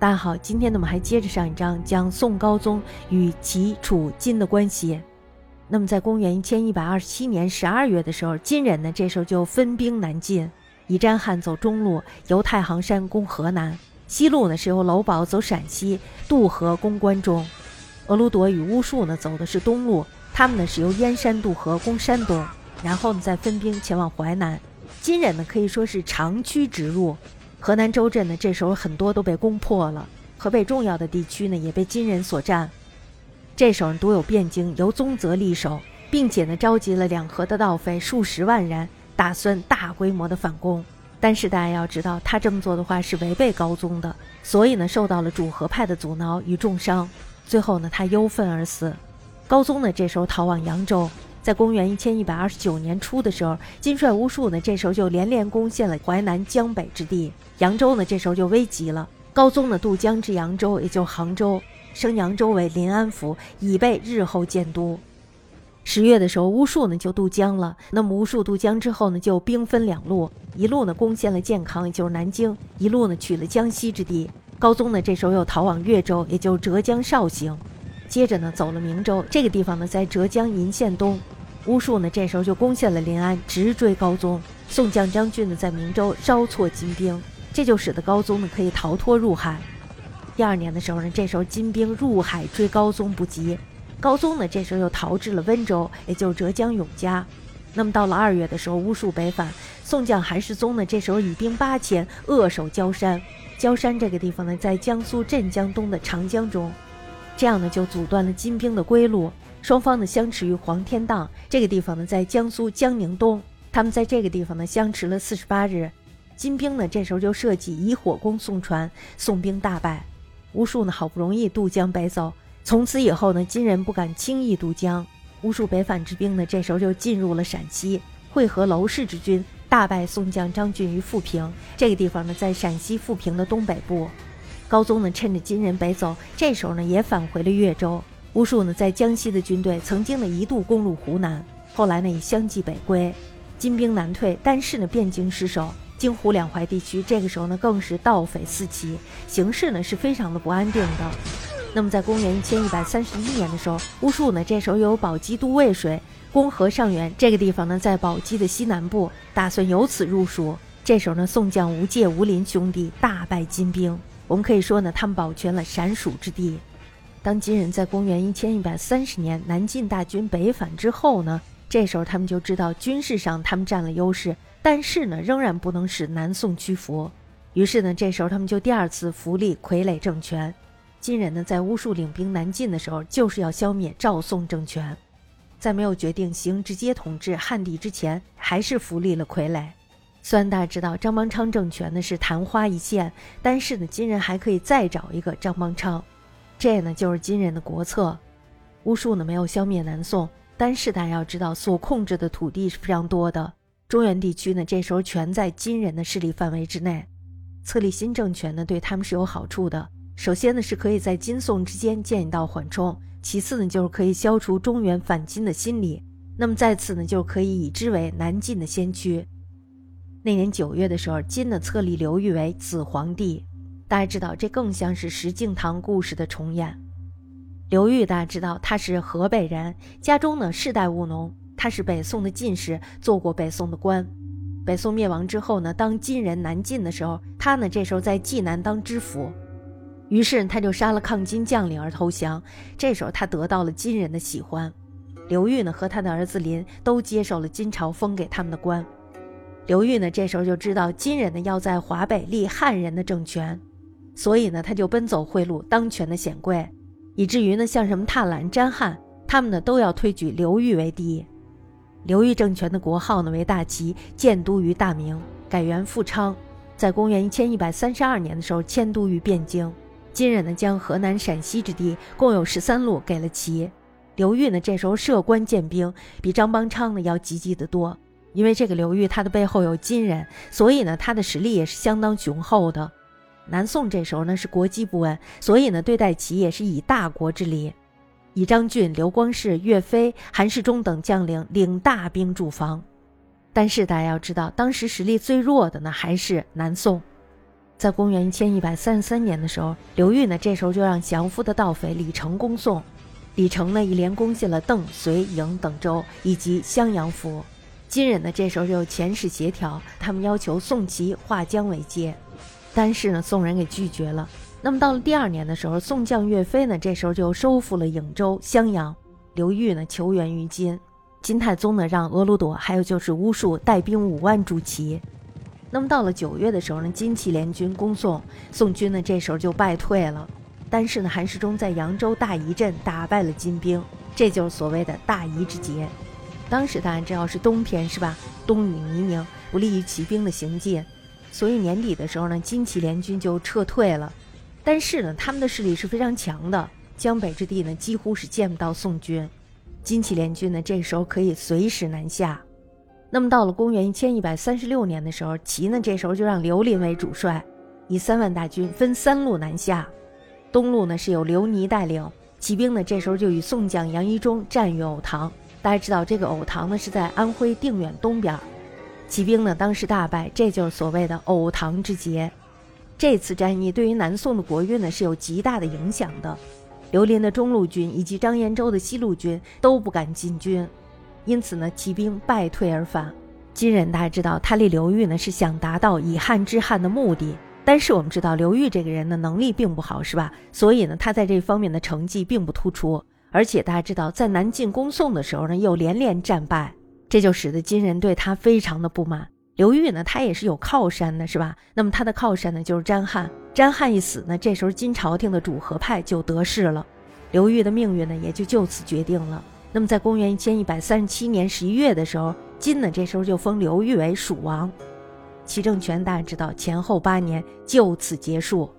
大家好，今天呢我们还接着上一章，讲宋高宗与齐、楚、金的关系。那么在公元一千一百二十七年十二月的时候，金人呢这时候就分兵南进，以战汉走中路，由太行山攻河南；西路呢是由娄宝走陕西，渡河攻关中；额鲁朵与乌术呢走的是东路，他们呢是由燕山渡河攻山东，然后呢再分兵前往淮南。金人呢可以说是长驱直入。河南州镇呢，这时候很多都被攻破了，河北重要的地区呢也被金人所占。这时候独有汴京由宗泽立守，并且呢召集了两河的盗匪数十万人，打算大规模的反攻。但是大家要知道，他这么做的话是违背高宗的，所以呢受到了主和派的阻挠与重伤，最后呢他忧愤而死。高宗呢这时候逃往扬州。在公元一千一百二十九年初的时候，金帅巫术呢，这时候就连连攻陷了淮南江北之地，扬州呢，这时候就危急了。高宗呢渡江至扬州，也就杭州，升扬州为临安府，以备日后建都。十月的时候，巫术呢就渡江了。那么乌术渡江之后呢，就兵分两路，一路呢攻陷了建康，也就是南京；一路呢取了江西之地。高宗呢这时候又逃往越州，也就浙江绍兴。接着呢，走了明州这个地方呢，在浙江鄞县东。巫术呢，这时候就攻陷了临安，直追高宗。宋将张俊呢，在明州稍挫金兵，这就使得高宗呢可以逃脱入海。第二年的时候呢，这时候金兵入海追高宗不及，高宗呢这时候又逃至了温州，也就是浙江永嘉。那么到了二月的时候，巫术北返，宋将韩世宗呢，这时候以兵八千扼守焦山。焦山这个地方呢，在江苏镇江东的长江中。这样呢，就阻断了金兵的归路。双方呢相持于黄天荡这个地方呢，在江苏江宁东。他们在这个地方呢相持了四十八日。金兵呢这时候就设计以火攻宋船，宋兵大败。吴术呢好不容易渡江北走，从此以后呢，金人不敢轻易渡江。吴术北返之兵呢，这时候就进入了陕西，会合娄氏之军，大败宋将张俊于富平这个地方呢，在陕西富平的东北部。高宗呢，趁着金人北走，这时候呢，也返回了越州。乌术呢，在江西的军队曾经呢，一度攻入湖南，后来呢，也相继北归。金兵南退，但是呢，汴京失守，京湖两淮地区这个时候呢，更是盗匪四起，形势呢，是非常的不安定的。那么，在公元一千一百三十一年的时候，乌术呢，这时候由宝鸡都渭水攻河上元这个地方呢，在宝鸡的西南部，打算由此入蜀。这时候呢，宋将吴介、吴林兄弟大败金兵。我们可以说呢，他们保全了陕蜀之地。当金人在公元一千一百三十年南晋大军北返之后呢，这时候他们就知道军事上他们占了优势，但是呢，仍然不能使南宋屈服。于是呢，这时候他们就第二次扶立傀儡政权。金人呢，在巫术领兵南进的时候，就是要消灭赵宋政权。在没有决定行直接统治汉地之前，还是扶立了傀儡。虽然大家知道张邦昌政权呢是昙花一现，但是呢，金人还可以再找一个张邦昌，这呢就是金人的国策。巫术呢没有消灭南宋，但是大家要知道，所控制的土地是非常多的。中原地区呢这时候全在金人的势力范围之内，册立新政权呢对他们是有好处的。首先呢是可以在金宋之间建一道缓冲，其次呢就是可以消除中原反金的心理，那么再次呢就可以以之为南进的先驱。那年九月的时候，金的册立刘裕为子皇帝。大家知道，这更像是石敬瑭故事的重演。刘裕大家知道，他是河北人，家中呢世代务农。他是北宋的进士，做过北宋的官。北宋灭亡之后呢，当金人南进的时候，他呢这时候在济南当知府，于是他就杀了抗金将领而投降。这时候他得到了金人的喜欢，刘裕呢和他的儿子林都接受了金朝封给他们的官。刘裕呢，这时候就知道金人呢要在华北立汉人的政权，所以呢，他就奔走贿赂当权的显贵，以至于呢，像什么踏兰、詹汉，他们呢都要推举刘裕为帝。刘裕政权的国号呢为大齐，建都于大明，改元富昌。在公元一千一百三十二年的时候，迁都于汴京。金人呢将河南、陕西之地共有十三路给了齐。刘裕呢这时候设官建兵，比张邦昌呢要积极得多。因为这个刘裕他的背后有金人，所以呢，他的实力也是相当雄厚的。南宋这时候呢是国基不稳，所以呢对待其也是以大国之礼，以张俊、刘光世、岳飞、韩世忠等将领领大兵驻防。但是大家要知道，当时实力最弱的呢还是南宋。在公元一千一百三十三年的时候，刘裕呢这时候就让降服的盗匪李成攻宋。李成呢一连攻陷了邓、绥、颍等州以及襄阳府。金人呢这时候就遣使协调，他们要求宋齐划江为界，但是呢宋人给拒绝了。那么到了第二年的时候，宋将岳飞呢这时候就收复了颍州、襄阳。刘裕呢求援于金，金太宗呢让额鲁朵还有就是乌术带兵五万助齐。那么到了九月的时候呢，金齐联军攻宋，宋军呢这时候就败退了。但是呢，韩世忠在扬州大仪镇打败了金兵，这就是所谓的大夷之捷。当时大家知道是冬天是吧？冬雨泥泞，不利于骑兵的行进，所以年底的时候呢，金齐联军就撤退了。但是呢，他们的势力是非常强的，江北之地呢几乎是见不到宋军。金齐联军呢这时候可以随时南下。那么到了公元一千一百三十六年的时候，齐呢这时候就让刘林为主帅，以三万大军分三路南下。东路呢是由刘尼带领，骑兵呢这时候就与宋将杨一忠战于藕塘。大家知道这个藕塘呢是在安徽定远东边，骑兵呢当时大败，这就是所谓的藕塘之捷。这次战役对于南宋的国运呢是有极大的影响的，刘林的中路军以及张延州的西路军都不敢进军，因此呢骑兵败退而返。金人大家知道他立刘裕呢是想达到以汉制汉的目的，但是我们知道刘裕这个人的能力并不好，是吧？所以呢他在这方面的成绩并不突出。而且大家知道，在南进攻宋的时候呢，又连连战败，这就使得金人对他非常的不满。刘裕呢，他也是有靠山的，是吧？那么他的靠山呢，就是詹翰。詹翰一死呢，这时候金朝廷的主和派就得势了，刘裕的命运呢，也就就此决定了。那么在公元一千一百三十七年十一月的时候，金呢这时候就封刘裕为蜀王，其政权大家知道前后八年就此结束。